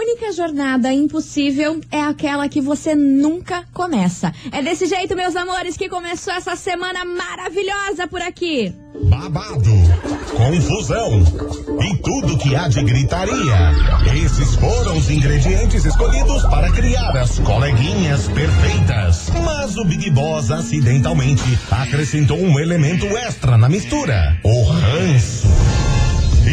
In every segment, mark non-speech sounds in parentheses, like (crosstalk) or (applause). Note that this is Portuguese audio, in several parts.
única jornada impossível é aquela que você nunca começa. É desse jeito, meus amores, que começou essa semana maravilhosa por aqui. Babado, confusão e tudo que há de gritaria. Esses foram os ingredientes escolhidos para criar as coleguinhas perfeitas. Mas o Big Boss acidentalmente acrescentou um elemento extra na mistura: o ranço.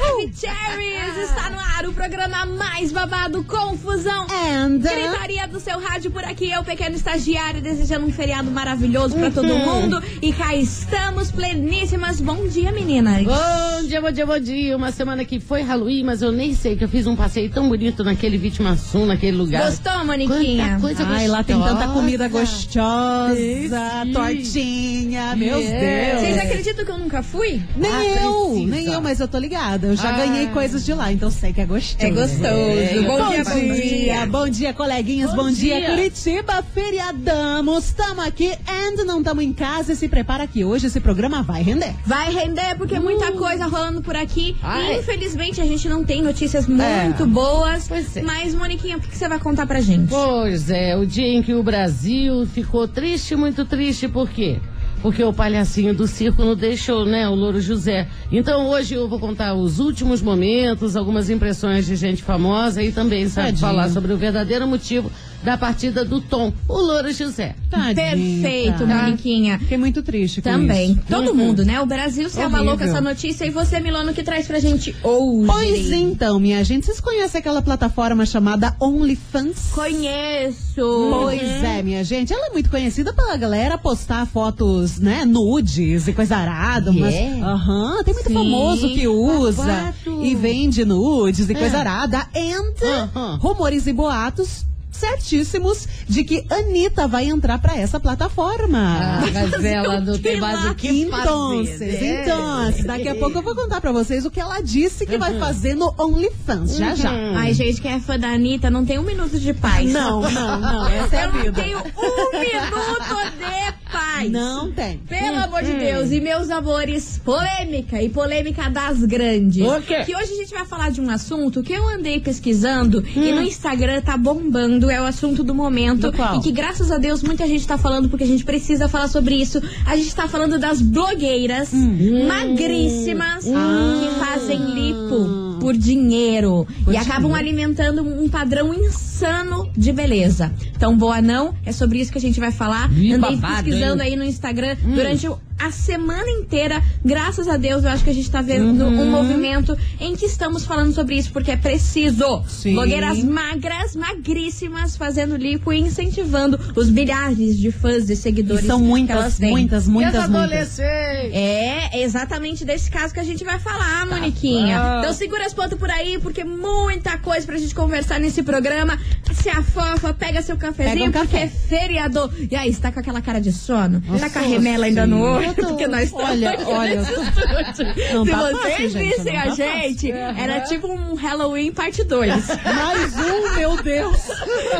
queridos Maravicheries! Está no ar o programa mais babado, Confusão. And? Gritaria do seu rádio por aqui, eu, pequeno estagiário, desejando um feriado maravilhoso pra todo mundo. E cá estamos, pleníssimas. Bom dia, meninas. Bom dia, bom dia, bom dia. Uma semana que foi Halloween, mas eu nem sei que eu fiz um passeio tão bonito naquele Vítima Sul, naquele lugar. Gostou, Moniquinha? Quanta coisa Ai, lá tem tanta comida gostosa. gostosa, Sim. tortinha, meu É. Deus. Vocês acreditam que eu nunca fui? Nem Ah, eu, precisa. nem eu, mas eu tô ligada. Eu já Ah. ganhei coisas de lá, então sei que é gostoso. É gostoso. Bom, Bom, dia, bom dia. bom dia, coleguinhas, bom, Bom dia. dia. Curitiba, feriadamos, tamo aqui and não tamo em casa e se prepara que hoje esse programa vai render. Vai render porque é muita coisa rolando por aqui. Ai. E infelizmente a gente não tem notícias muito É. boas. Pois é. Mas, Moniquinha, o que que você vai contar pra gente? Pois é, o dia em que o Brasil ficou triste, muito triste, por quê? Porque o palhacinho do circo não deixou, né, o Louro José. Então hoje eu vou contar os últimos momentos, algumas impressões de gente famosa e também, sabe, Tadinho. falar sobre o verdadeiro motivo da partida do Tom, o Louro José. Tadinha, Perfeito, tá? Moniquinha. Fiquei muito triste com Também. isso. Todo Uhum. mundo, né? O Brasil se abalou com essa notícia e você, Milano, que traz pra gente hoje. Pois então, minha gente, vocês conhecem aquela plataforma chamada OnlyFans? Conheço. Pois é, minha gente. Ela é muito conhecida pela galera postar fotos, né, nudes e coisa arada. Mas, É? aham, tem muito Sim, famoso que usa babado. e vende nudes e coisa arada. And rumores e boatos certíssimos de que Anitta vai entrar pra essa plataforma. Ah, mas ela não tem (laughs) mais o que Então, fazer. né? então, daqui a pouco eu vou contar pra vocês o que ela disse que vai fazer no OnlyFans, já já. Ai, gente, quem é fã da Anitta não tem um minuto de paz. Não, não, não, essa é a Eu não vida. tenho um minuto de paz. Não tem. Pelo amor de Deus. E meus amores, polêmica e polêmica das grandes. O quê? Que hoje a gente vai falar de um assunto que eu andei pesquisando e no Instagram tá bombando, é o assunto do momento. Do qual? E que graças a Deus muita gente tá falando porque a gente precisa falar sobre isso. A gente tá falando das blogueiras magríssimas que fazem lipo por dinheiro e acabam alimentando um padrão insano de beleza. Então, boa não, é sobre isso que a gente vai falar. Ih, Andei babado, pesquisando hein? aí no Instagram durante o- a semana inteira. Graças a Deus, eu acho que a gente tá vendo um movimento em que estamos falando sobre isso, porque é preciso. Sim. Blogueiras magras, magríssimas, fazendo lipo e incentivando os milhares de fãs e E seguidores são que elas muitas, têm. muitas, E as muitas, muitas. adolescentes? É exatamente desse caso que a gente vai falar, Moniquinha. bom. Então segura as pontas por aí, porque muita coisa pra gente conversar nesse programa. Se afofa, pega seu cafezinho, Pega um porque café. é feriador. E aí, você tá com aquela cara de sono? tá Nossa, com a remela ainda no olho? Eu tô- Porque nós estamos olha, (laughs) aqui olha, estúdio. Não Se tá vocês fácil, gente, vissem não a gente, era tipo um Halloween parte 2. Mais um, meu Deus.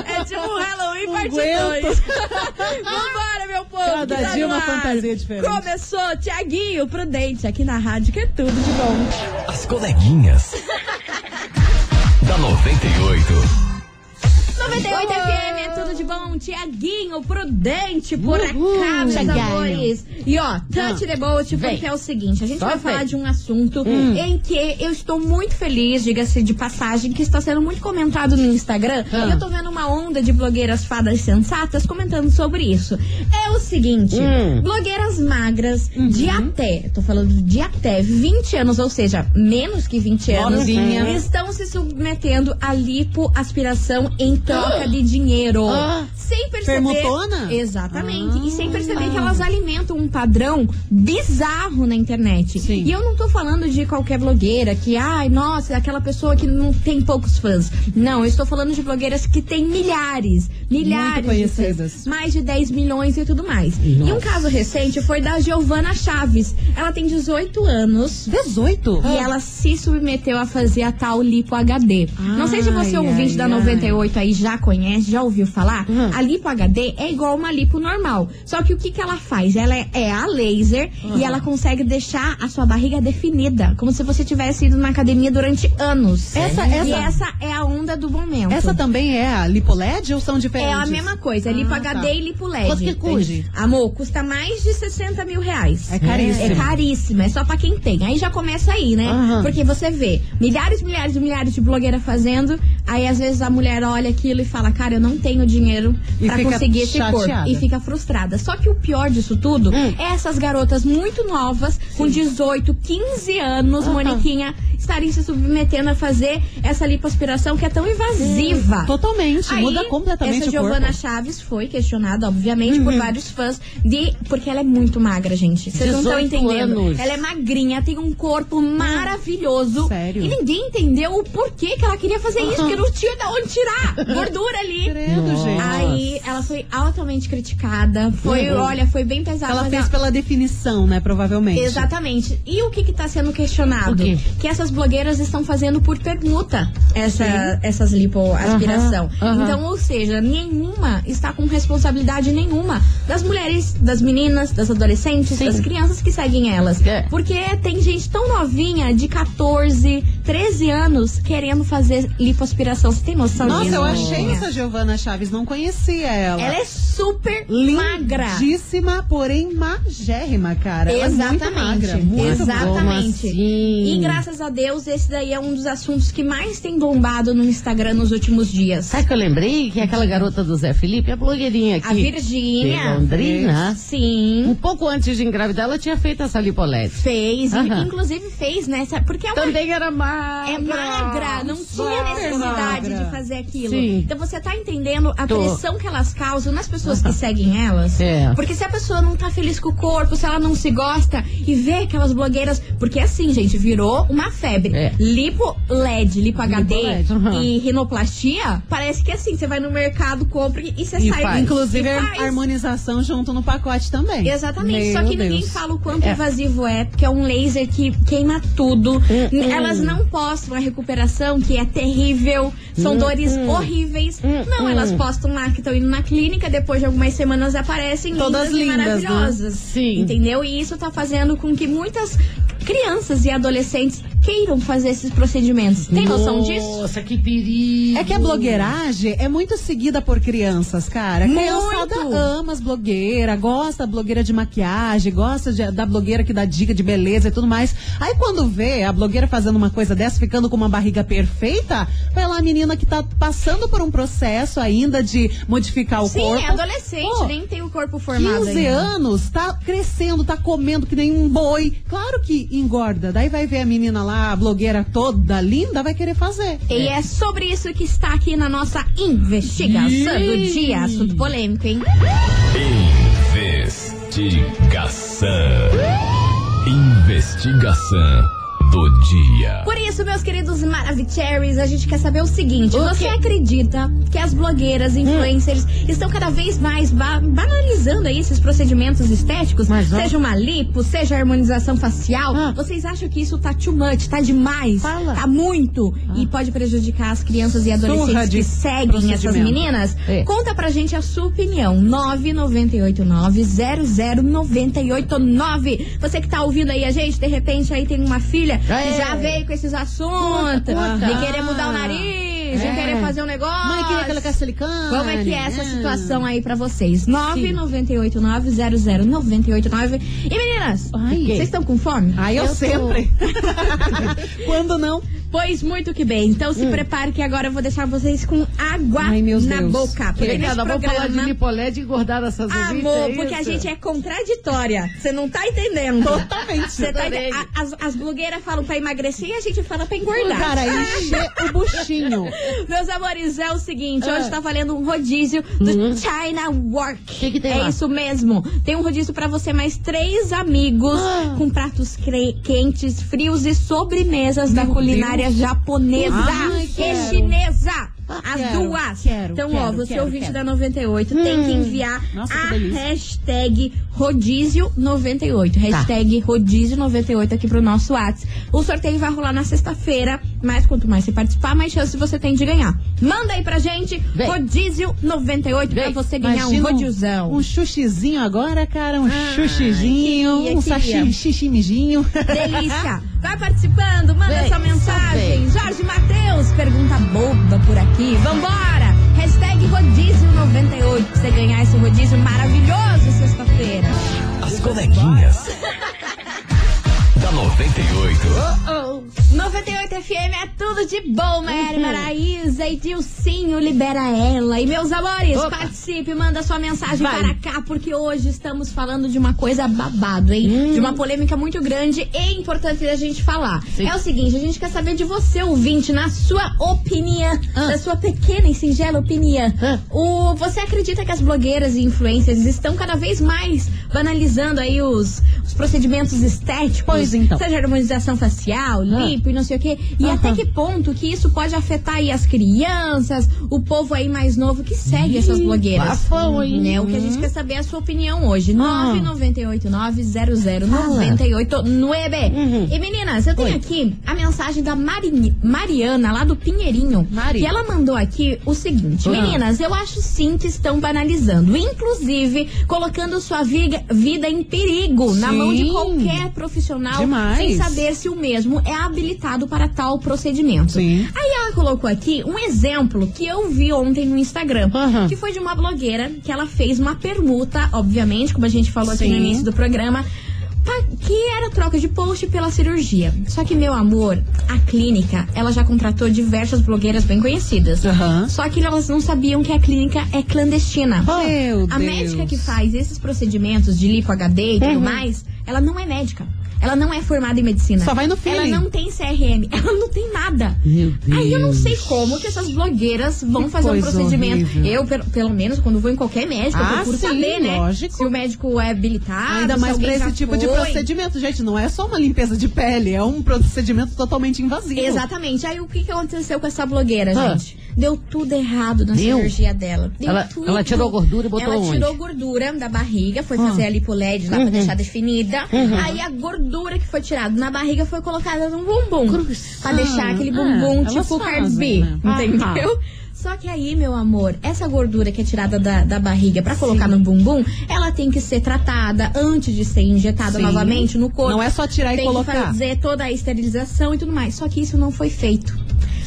É tipo um Halloween Não parte aguento. 2. Vambora, meu povo. Cada tá dia uma fantasia diferente. Começou, Tiaguinho Prudente, aqui na rádio, que é tudo de bom. As coleguinhas. da 98. 98 FM, é tudo de bom. Tiaguinho Prudente, por Uhul. acá, meus Tiaguinho. amores. E ó, touch the boat, porque Vem. é o seguinte, a gente Só vai vem. falar de um assunto em que eu estou muito feliz, diga-se de passagem, que está sendo muito comentado no Instagram. Ah. E eu tô vendo uma onda de blogueiras fadas sensatas comentando sobre isso. É o seguinte, Hum. blogueiras magras de até, tô falando de até 20 anos, ou seja, menos que 20 anos, Novinha. estão se submetendo a lipoaspiração em troca de dinheiro. Ah. Perceber. Permutona? Exatamente. E sem perceber que elas alimentam um padrão bizarro na internet. Sim. E eu não tô falando de qualquer blogueira que, ai, nossa, é aquela pessoa que não tem poucos fãs. Não, eu estou falando de blogueiras que têm milhares, milhares Muito de fãs, conhecidas. mais de 10 milhões e tudo mais. E um caso recente foi da Giovana Chaves. Ela tem 18 anos. 18? E ela se submeteu a fazer a tal lipo HD. Não sei se você, Ai, ouvinte ai, da ai. 98 aí, já conhece, já ouviu falar. A lipo HD é igual uma lipo normal. Só que o que, que ela faz? Ela é, é a laser e ela consegue deixar a sua barriga definida. Como se você tivesse ido na academia durante anos. Essa- E essa- é a onda do momento. Essa também é a lipoled ou são É diferentes? a mesma coisa, lipo Ah, HD tá. e lipo LED. Quanto que custa? Amor, custa mais de 60 mil reais. É caríssimo. É caríssimo, é só pra quem tem. Aí já começa aí, né? Aham. Porque você vê milhares, milhares e milhares de blogueiras fazendo, aí às vezes a mulher olha aquilo e fala, cara, eu não tenho dinheiro pra fica conseguir esse corpo. chateada. E fica frustrada. Só que o pior disso tudo Hum. é essas garotas muito novas, com 18, 15 anos, Moniquinha, estarem se submetendo a fazer essa lipoaspiração que é tão invasiva. Totalmente, Aí, muda completamente essa o Giovana corpo. Chaves foi questionada, obviamente, por vários fãs, de porque ela é muito magra, gente. Vocês não estão 18 entendendo. anos. Ela é magrinha, tem um corpo maravilhoso. Sério? E ninguém entendeu o porquê que ela queria fazer isso, porque não tinha de onde tirar (laughs) gordura ali. Credo, gente. Aí foi altamente criticada. Foi, olha, foi bem pesado. Ela fez pela definição, né, provavelmente. Exatamente. E o que que tá sendo questionado? Que essas blogueiras estão fazendo por permuta essa, essas lipoaspiração. Aham, aham. Então, ou seja, nenhuma está com responsabilidade nenhuma das mulheres, das meninas, das adolescentes, Sim. das crianças que seguem elas. É. Porque tem gente tão novinha, de 14, 13 anos, querendo fazer lipoaspiração. Você tem noção Nossa, disso? eu achei essa Giovana Chaves, não conhecia ela. Ela é super magra. Lindíssima, porém magérrima, cara. Ela é muito Exatamente. magra, muito Exatamente. Assim? E graças a Deus, esse daí é um dos assuntos que mais tem bombado no Instagram nos últimos dias. Sabe que eu lembrei? Que é aquela garota do Zé Felipe, a blogueirinha aqui. A Virgínia. Londrina. Sim. Um pouco antes de engravidar, ela tinha feito essa lipolete. Fez, inclusive fez, né? Porque é uma Também era magra. É magra, não tinha necessidade magra. de fazer aquilo. Sim. Então você tá entendendo a Tô. pressão que elas causam nas pessoas que seguem elas? (laughs) É. Porque se a pessoa não tá feliz com o corpo, se ela não se gosta e vê aquelas blogueiras. Porque assim, gente, virou uma febre. É. Lipo LED, lipo HD LED, uhum. e rinoplastia, parece que assim, você vai no mercado, compra e você E sai. faz. Inclusive, e a faz. harmonização junto no pacote também. Exatamente, Meu só que ninguém Deus. fala o quanto invasivo é, porque é um laser que queima tudo. Hum, Elas não postam a recuperação, que é terrível, Hum, são dores horríveis. não, elas postam lá que estão indo na clínica, depois de algumas semanas aparecem Todas lindas, e lindas, né? maravilhosas. Sim. Entendeu? E isso tá fazendo com que muitas crianças e adolescentes queiram fazer esses procedimentos. Tem noção disso? Nossa, que perigo. É que a blogueiragem é muito seguida por crianças, cara. A Muito. criançada ama as blogueiras, gosta da blogueira de maquiagem, gosta de- da blogueira que dá dica de beleza e tudo mais. Aí quando vê a blogueira fazendo uma coisa dessa, ficando com uma barriga perfeita, vai lá a menina que tá passando por um processo ainda de modificar o Sim, corpo. é adolescente, Pô, nem tem o corpo formado 15 ainda. anos, tá crescendo, tá comendo que nem um boi. Claro que engorda. Daí vai ver a menina lá, a blogueira toda linda, vai querer fazer. E é sobre isso que está aqui na nossa investigação do dia. Assunto polêmico, hein? Investigação. Investigação do dia. Por isso, meus queridos Maravicheries, a gente quer saber o seguinte: O você quê? acredita que as blogueiras, influencers, estão cada vez mais ba- banalizando aí esses procedimentos estéticos? Mas, seja uma lipo, seja harmonização facial. Ah. Vocês acham que isso tá too much, tá demais? Fala. Tá muito? E pode prejudicar as crianças e adolescentes que seguem essas meninas? É. Conta pra gente a sua opinião. 998900989. Você que tá ouvindo aí a gente, de repente aí tem uma filha que É. já veio com esses assuntos, Conta, de querer mudar o nariz, de É. querer fazer um negócio. Mãe queria colocar silicone. Como é que é essa Ah. situação aí pra vocês? 998900989. E meninas, vocês estão com fome? Ai, eu, Eu sempre. (laughs) Quando não? Pois muito que bem. Então se prepare que agora eu vou deixar vocês com água Ai, meu na Deus. boca. Porque nesse Obrigada, vamos falar de programa... lipolé de engordar essas Amor, é porque a gente é contraditória. Você não tá entendendo. Totalmente. Você tá a- as, as blogueiras falam pra emagrecer e a gente fala pra engordar. Cara, (laughs) encher o buchinho. Meus amores, é o seguinte, Ah. hoje tá valendo um rodízio do China Work. Que que tem é lá? isso mesmo. Tem um rodízio pra você mais três amigos Ah. com pratos quentes, frios e sobremesas da culinária japonesa Ai, e quero. chinesa. As Quero, duas. quero, então, ó, você quero, ouvinte da 98 tem que enviar Nossa, que a delícia. hashtag rodízio98. Hashtag rodízio98 aqui pro nosso WhatsApp. O sorteio vai rolar na sexta-feira, mas quanto mais você participar, mais chance você tem de ganhar. Manda aí pra gente, Vem. rodízio98 pra Vem. você ganhar um Imagina rodiozão. Um xuxizinho agora, cara. Um Ah, xuxizinho. queria, um xiximijinho. Delícia! (laughs) Vai participando, manda Vem, sua mensagem. Jorge Matheus, pergunta boba por aqui. Vambora! Hashtag rodízio98 pra você ganhar esse rodízio maravilhoso sexta-feira. As coleguinhas. (laughs) da 98. 98 FM é tudo de bom, Mary Maraísa e Dilcinho libera ela. E meus amores, Opa. participe, manda sua mensagem Vai. para cá, porque hoje estamos falando de uma coisa babado, hein? De uma polêmica muito grande e importante da gente falar. Sim. É o seguinte, a gente quer saber de você, ouvinte, na sua opinião, Ah. da sua pequena e singela opinião. Ah. O, você acredita que as blogueiras e influencers estão cada vez mais banalizando aí os, os procedimentos estéticos? Pois então. Seja harmonização facial, lipo e não sei o quê. E Aham. até que ponto que isso pode afetar aí as crianças, o povo aí mais novo que segue essas blogueiras. bafão, hein? Né? O que a gente quer saber é a sua opinião hoje. Ah. 998900989. E meninas, eu tenho Oi. aqui a mensagem da Mari- Mariana, lá do Pinheirinho. Mari. E ela mandou aqui o seguinte: Ah. Meninas, eu acho sim que estão banalizando, inclusive colocando sua viga- vida em perigo na mão de Sim. qualquer profissional Demais. sem saber se o mesmo é habilitado para tal procedimento. Sim. Aí ela colocou aqui um exemplo que eu vi ontem no Instagram, Aham. que foi de uma blogueira que ela fez uma permuta, obviamente, como a gente falou aqui no Sim. início do programa. Que era troca de post pela cirurgia. Só que, meu amor, a clínica, ela já contratou diversas blogueiras bem conhecidas. Aham. Só que elas não sabiam que a clínica é clandestina. Meu A Deus. médica que faz esses procedimentos de lipo HD e tudo Uhum. mais, ela não é médica. Ela não é formada em medicina. Só vai no Ela feeling. não tem CRM. Ela não tem nada. Meu Deus. Aí eu não sei como que essas blogueiras vão Que fazer um procedimento. horrível. Eu, pelo, pelo menos, quando vou em qualquer médico, eu Ah, procuro sim, saber, né? lógico. Se o médico é habilitado. Ainda mais pra esse tipo de foi. procedimento, gente. Não é só uma limpeza de pele, é um procedimento totalmente invasivo. Exatamente. Aí o que, que aconteceu com essa blogueira, Ah. gente? Deu tudo errado na Deu? cirurgia dela. Deu Ela- tudo. ela tirou gordura e botou Ela onde? tirou gordura da barriga, foi fazer a lipoled lá Uhum. pra deixar definida. Aí a gordura que foi tirada na barriga foi colocada no bumbum. Cruz. Pra deixar aquele Ah, bumbum tipo Cardi né? Entendeu? Só que aí, meu amor, essa gordura que é tirada da, da barriga pra colocar no bumbum, ela tem que ser tratada antes de ser injetada Sim. novamente no corpo. Não é só tirar e tem colocar. que fazer toda a esterilização e tudo mais. Só que isso não foi feito.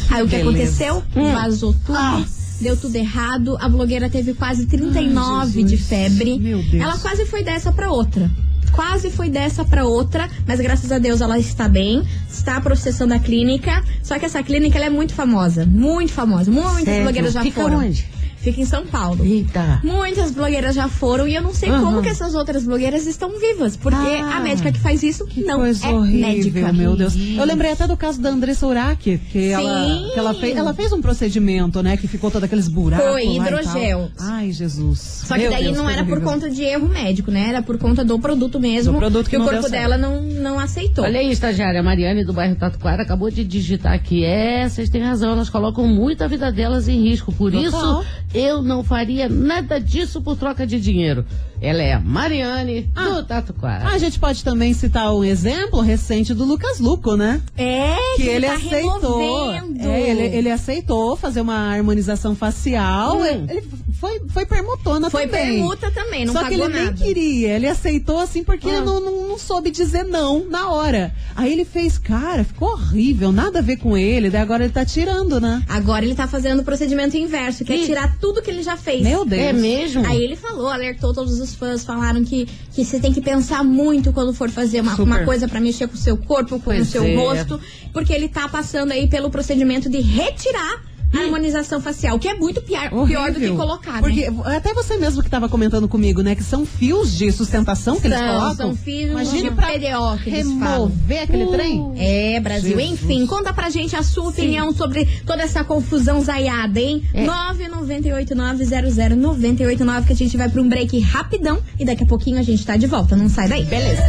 Aí o que Beleza. aconteceu? Vazou tudo. Nossa. Deu tudo errado. A blogueira teve quase 39 de Jesus. febre. Meu Deus. Ela quase foi dessa pra outra. Quase foi dessa pra outra, mas graças a Deus ela está bem, está processando a clínica. Só que essa clínica é muito famosa, muito famosa. Muitas Sério? blogueiras já Fica foram. onde? Fica em São Paulo. Eita. Muitas blogueiras já foram e eu não sei Aham. como que essas outras blogueiras estão vivas, porque Ah, a médica que faz isso Que não coisa é horrível, médica. meu Deus. Eu lembrei até do caso da Andressa Urach, que, ela, Sim. que ela, fez, ela fez um procedimento, né? Que ficou todo aqueles buracos. Foi, hidrogel. Ai, Jesus. Só que Meu daí Deus, não era por conta de erro médico, né? Era por conta do produto mesmo. Do produto que o não corpo dela não, não aceitou. Olha aí, estagiária. A Mariane do bairro Tatuquara acabou de digitar aqui. É, vocês têm razão. Elas colocam muito a vida delas em risco. Por Total. isso, eu não faria nada disso por troca de dinheiro. Ela é a Mariane do Tatuquara. Ah, a gente pode também citar um exemplo recente do Lucas Luco, né? É, Que ele tá aceitou. É, ele, ele aceitou fazer uma harmonização facial. Hum. Ele foi, foi permutona Foi também. permuta também, não Só que ele nem nada. queria, ele aceitou assim porque Ah. ele não, não, não soube dizer não na hora. Aí ele fez, cara, ficou horrível, nada a ver com ele, daí agora ele tá tirando, né? Agora ele tá fazendo o procedimento inverso, que é tirar tudo que ele já fez. Meu Deus. É mesmo? Aí ele falou, alertou todos os fãs, falaram que, que você tem que pensar muito quando for fazer uma, Super. uma coisa pra mexer com o seu corpo, com o seu é. rosto, porque ele tá passando aí pelo procedimento de retirar harmonização facial, que é muito pior, pior do que colocar, Porque né? até você mesmo que estava comentando comigo, né? Que são fios de sustentação que eles São, colocam. são fios Imagine de pra PDO que eles remover aquele trem. É, Brasil. Jesus. Enfim, conta pra gente a sua opinião sobre toda essa confusão zaiada, hein? É. 998900989 que a gente vai pra um break rapidão e daqui a pouquinho a gente tá de volta. Não sai daí. Beleza.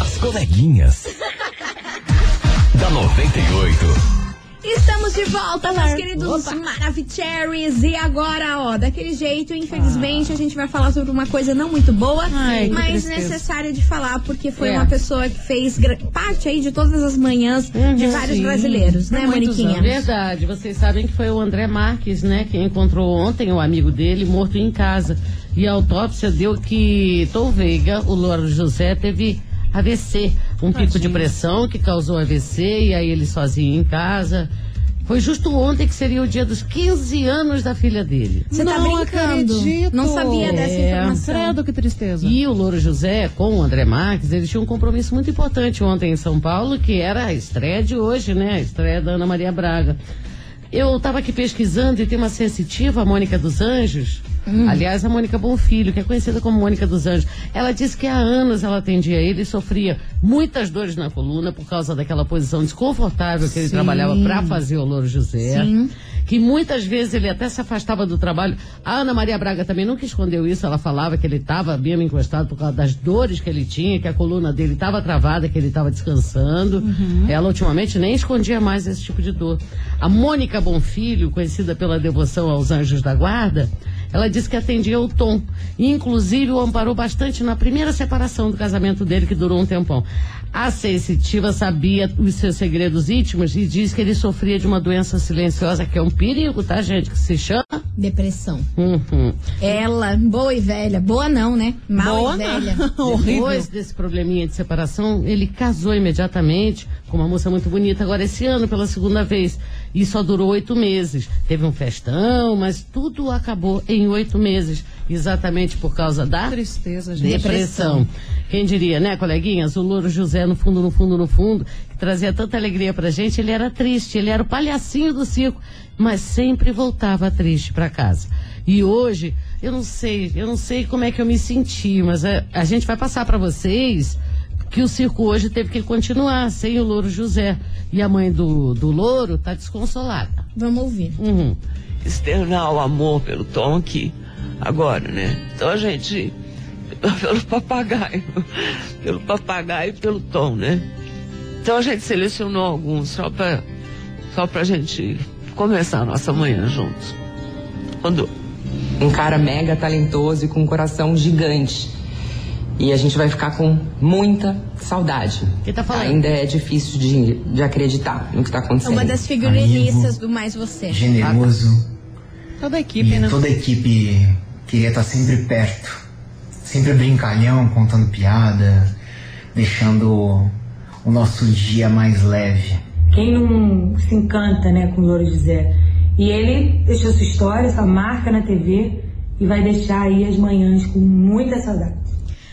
As coleguinhas. (laughs) da 98. Estamos de volta, meus queridos Maravicheries. E agora, ó, daquele jeito, infelizmente, a gente vai falar sobre uma coisa não muito boa, Ai, mas tristeza. necessário de falar, porque foi É. uma pessoa que fez parte aí de todas as manhãs de Uhum, vários sim. brasileiros, Por né, Moniquinha? anos. Verdade, vocês sabem que foi o André Marques, né, que encontrou ontem o amigo dele morto em casa. E a autópsia deu que Tom Veiga, o Louro José, teve AVC, um pico de pressão que causou AVC, e aí ele sozinho em casa. Foi justo ontem que seria o dia dos 15 anos da filha dele. Você tá Não brincando? acredito. Não sabia dessa É. informação. Credo, que tristeza. E o Louro José, com o André Marques, eles tinham um compromisso muito importante ontem em São Paulo, que era a estreia de hoje, né? A estreia da Ana Maria Braga. Eu estava aqui pesquisando e tem uma sensitiva, a Mônica dos Anjos. Aliás, a Mônica Bonfilho, que é conhecida como Mônica dos Anjos. Ela disse que há anos ela atendia ele e sofria muitas dores na coluna por causa daquela posição desconfortável que ele Sim. trabalhava para fazer o Louro José. Sim. Que muitas vezes ele até se afastava do trabalho. A Ana Maria Braga também nunca escondeu isso. Ela falava que ele estava mesmo encostado por causa das dores que ele tinha, que a coluna dele estava travada, que ele estava descansando. Ela ultimamente nem escondia mais esse tipo de dor. A Mônica Bonfilho, conhecida pela devoção aos anjos da guarda, ela disse que atendia o Tom. E, inclusive, o amparou bastante na primeira separação do casamento dele, que durou um tempão. A sensitiva sabia os seus segredos íntimos e diz que ele sofria de uma doença silenciosa, que é um perigo, tá, gente? Que se chama. Depressão. Uhum. Ela, boa e velha. Boa não, né? Mal Boa e não. velha. (laughs) Depois desse probleminha de separação, ele casou imediatamente com uma moça muito bonita, agora esse ano pela segunda vez. E só durou oito meses. Teve um festão, mas tudo acabou em oito meses. Exatamente por causa da Tristeza, gente. depressão. Quem diria, né, coleguinhas? O Louro José, no fundo, no fundo, no fundo, que trazia tanta alegria pra gente, ele era triste, ele era o palhacinho do circo, mas sempre voltava triste pra casa. E hoje, eu não sei, eu não sei como é que eu me senti, mas a, a gente vai passar pra vocês que o circo hoje teve que continuar sem o Louro José. E a mãe do, do Louro tá desconsolada. Vamos ouvir. Uhum. externar o amor pelo Tom aqui, agora, né? Então a gente, (laughs) pelo papagaio, (laughs) pelo papagaio e pelo Tom, né? Então a gente selecionou alguns só pra, só pra gente começar a nossa manhã juntos. Quando um cara mega talentoso e com um coração gigante. E a gente vai ficar com muita saudade. Quem tá falando? Ainda é difícil de, de acreditar no que tá É acontecendo. uma das figurinistas do Mais Você. generoso. Toda a equipe, E né? toda a equipe queria estar sempre perto. Sempre brincalhão, contando piada, deixando o nosso dia mais leve. Quem não se encanta, né, com o Louro José? E ele deixou sua história, sua marca na TV e vai deixar aí as manhãs com muita saudade.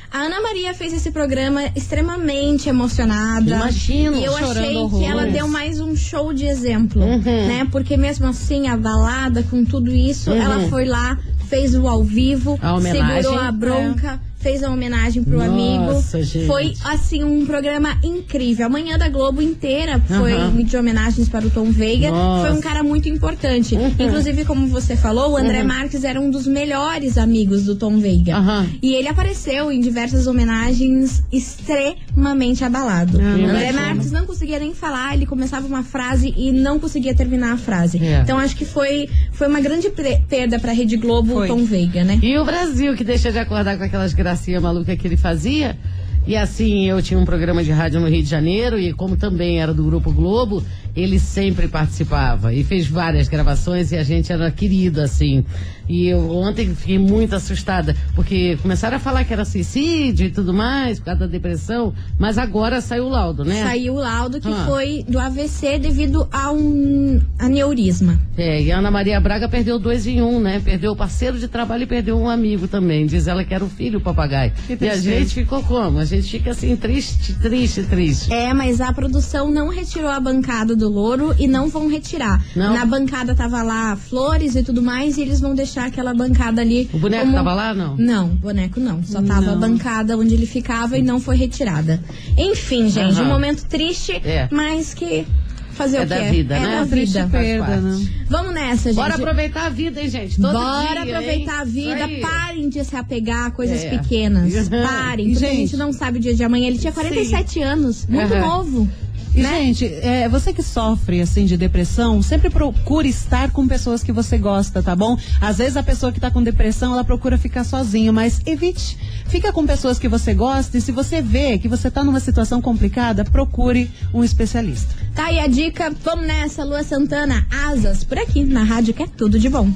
A Ana Maria fez esse programa extremamente emocionada. Imagino, E eu achei que horrores. ela deu mais um show de exemplo, Uhum. né? Porque mesmo assim, abalada com tudo isso, Uhum. ela foi lá, fez o ao vivo, A segurou a bronca. Fez a homenagem pro Nossa, amigo. gente. Foi, assim, um programa incrível. A manhã da Globo inteira foi Aham. de homenagens para o Tom Veiga. Nossa. Foi um cara muito importante. Uhum. Inclusive, como você falou, o André Marques era um dos melhores amigos do Tom Veiga. E ele apareceu em diversas homenagens extremamente abalado. Ah, o André. Marques não conseguia nem falar, ele começava uma frase e não conseguia terminar a frase. É. Então acho que foi, foi uma grande perda pra Rede Globo Foi. o Tom Veiga, né? E o Brasil, que deixa de acordar com aquelas gracinhas malucas que ele fazia. E assim, eu tinha um programa de rádio no Rio de Janeiro, e como também era do Grupo Globo, ele sempre participava. E fez várias gravações, e a gente era querido, assim. E eu ontem fiquei muito assustada, porque começaram a falar que era suicídio e tudo mais, por causa da depressão, mas agora saiu o laudo, né? Saiu o laudo que Ah. foi do AVC devido a um aneurisma. É, e a Ana Maria Braga perdeu dois em um, né? Perdeu o parceiro de trabalho e perdeu um amigo também. Diz ela que era o filho, o papagaio. E a gente ficou como? A gente fica assim, triste, triste, triste. É, mas a produção não retirou a bancada do louro e não vão retirar. Não? Na bancada tava lá flores e tudo mais, e eles vão deixar aquela bancada ali. O boneco como- tava lá, não? Não, boneco não. Só tava a Não. bancada onde ele ficava e não foi retirada. Enfim, gente, Aham. um momento triste, É. mas que. Fazer É o da quê? vida, é né? da Triste vida. perda, né? Vamos nessa, gente. Bora aproveitar a vida, hein, gente? Todo Bora dia, aproveitar hein? a vida, parem de se apegar a coisas É. pequenas. Uhum. (laughs) Parem, porque a gente- gente não sabe o dia de amanhã. Ele tinha 47 anos, muito Uhum. novo. E, né? gente, é, você que sofre, assim, de depressão, sempre procure estar com pessoas que você gosta, tá bom? Às vezes a pessoa que tá com depressão, ela procura ficar sozinho, mas evite. Fica com pessoas que você gosta e se você vê que você tá numa situação complicada, procure um especialista. Tá aí a dica, vamos nessa, Lua Santana, asas, por aqui na rádio que é tudo de bom.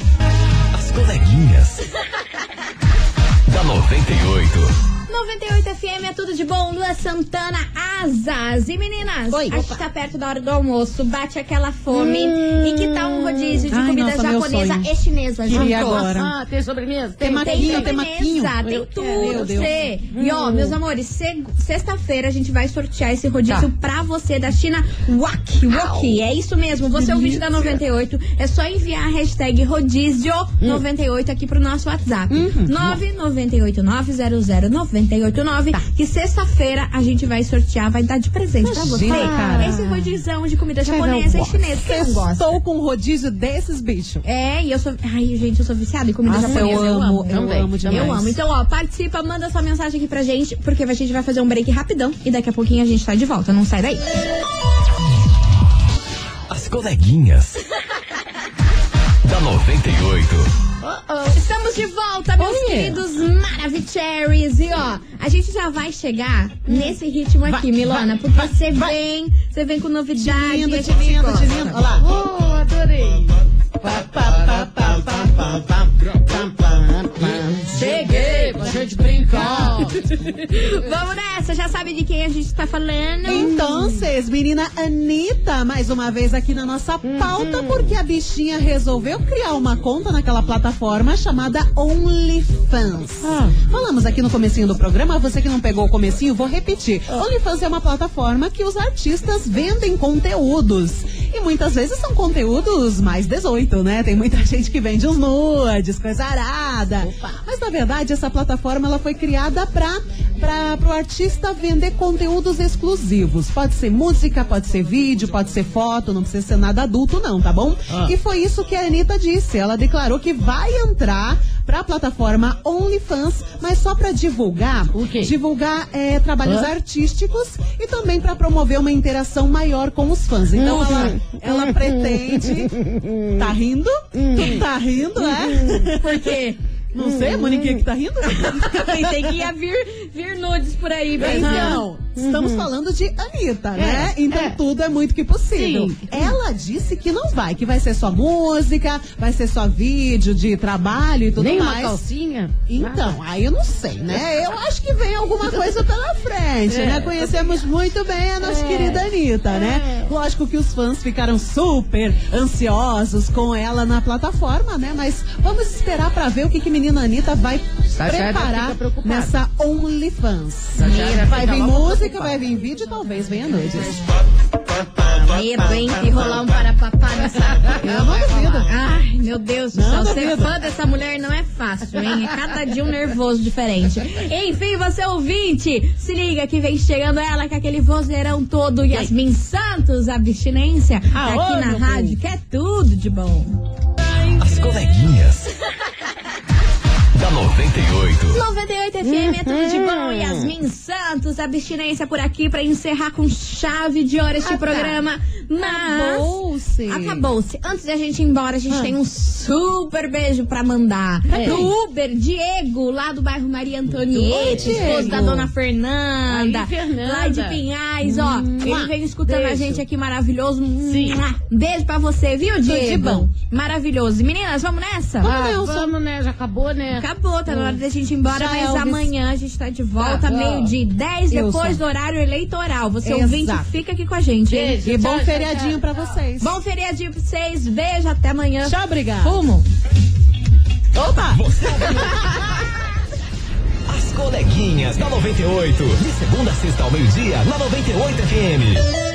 As coleguinhas. (laughs) da 98. 98 FM é tudo de bom, Lua Santana, asas. E meninas, Oi. a gente tá perto da hora do almoço, bate aquela fome. E que tal um rodízio de Ai, comida nossa, japonesa e chinesa juntos? agora. Ah, tem sobremesa? Tem Tem maquinho, tem maquinho. sobremesa, tem tudo. Fê. E ó, meus amores, se- sexta-feira a gente vai sortear esse rodízio Tá. pra você da China Wak Wok. É isso mesmo, você é ouvinte da 98, é só enviar a hashtag rodízio 98 aqui pro nosso WhatsApp. 998900989, que sexta-feira a gente vai sortear, vai dar de presente pra você. Imagina, cara. Esse rodizão de comida japonesa e chinesa. Quem não gosta? Estou com um rodízio desses bichos. É, e eu sou. Ai, gente, eu sou viciada em comida Nossa, japonesa. eu amo, eu também, amo demais. Eu amo. Então, ó, participa, manda sua mensagem aqui pra gente, porque a gente vai fazer um break rapidão e daqui a pouquinho a gente tá de volta. Não sai daí. As coleguinhas. (laughs) da 98. Estamos de volta, meus Oi. queridos Maravicheries. E ó, a gente já vai chegar nesse ritmo aqui, Milona, porque você vem, você vem com novidade. Lindo, e gente lindo, de lindo. Olha lá. Oh, adorei. Cheguei pra gente brincar. Vamos nessa, já sabe de quem a gente tá falando? Então, vocês, menina Anitta, mais uma vez aqui na nossa pauta, porque a bichinha resolveu criar uma conta naquela plataforma chamada OnlyFans. Falamos aqui no comecinho do programa, você que não pegou o comecinho, vou repetir. OnlyFans é uma plataforma que os artistas vendem conteúdos. E muitas vezes são conteúdos mais 18, né? Tem muita (laughs) gente que vende uns nudes, coisa arada. Mas na verdade, essa plataforma ela foi criada pra, pra, pro artista vender conteúdos exclusivos. Pode ser música, pode ser vídeo, pode ser foto, não precisa ser nada adulto, não, tá bom? E foi isso que a Anitta disse. Ela declarou que vai entrar pra plataforma OnlyFans, mas só pra divulgar, O quê? divulgar é, trabalhos Hã? artísticos e também pra promover uma interação maior com os fãs. Então Uhum. ela, ela pretende. (laughs) Tá rindo? Tu tá rindo, é? (laughs) Por quê? Não sei, a Moniquinha que tá rindo? Pensei que ia vir, vir nudes por aí, mas Então, estamos falando de Anitta, né? É, Então é. tudo é muito que possível. Sim. Ela disse que não vai, que vai ser só música, vai ser só vídeo de trabalho e tudo Nem uma mais. calcinha? Então, aí eu não sei, né? Eu acho que vem alguma coisa pela frente, É. né? Conhecemos muito bem a nossa querida Anitta, né? Lógico que os fãs ficaram super ansiosos com ela na plataforma, né? Mas vamos esperar pra ver o que, que menina Anitta vai Tatiana preparar nessa OnlyFans. Vai vir música, vai vir vídeo, talvez venha nudes. medo, hein? Se rolar um parapapá nessa. (laughs) Eu não duvido. Ai, meu Deus do Não céu. Ser fã dessa mulher não é fácil, hein? É cada dia um nervoso diferente. Enfim, você ouvinte, se liga que vem chegando ela com aquele vozeirão todo. Yasmin Santos, abstinência, aqui na rádio, que é tudo de bom. As coleguinhas. Da 98. 98 FM é tudo de bom. Yasmin Santos, abstinência por aqui pra encerrar com chave de ouro este Ah, tá. programa. Mas. Acabou-se. Acabou-se. Antes de a gente ir embora, a gente Ah. tem um super beijo pra mandar. É. Do Uber, Diego, lá do bairro Maria Antonieta, Oi, esposo da dona Fernanda. Aí, Fernanda. Lá de Pinhais, ó. Ele vem escutando a Beijo. gente aqui maravilhoso. Sim. Beijo pra você, viu, de Diego? bom. Maravilhoso. Meninas, vamos nessa? Vamos, Ah, Nelson. vamos, né? Já acabou, né? Acabou. Acabou, tá na hora da gente ir embora, Tchau, mas Elvis. amanhã a gente tá de volta, Tá. meio-dia e 10, Eu depois do horário eleitoral. Você Exato. ouvinte, fica aqui com a gente, hein? Beijo. E bom Tchau, feriadinho tchau. pra vocês. Bom feriadinho pra vocês, beijo, até amanhã. Tchau, obrigada. Fumo. Opa! Você? (laughs) As coleguinhas da 98. De segunda a sexta ao meio-dia, na 98 FM.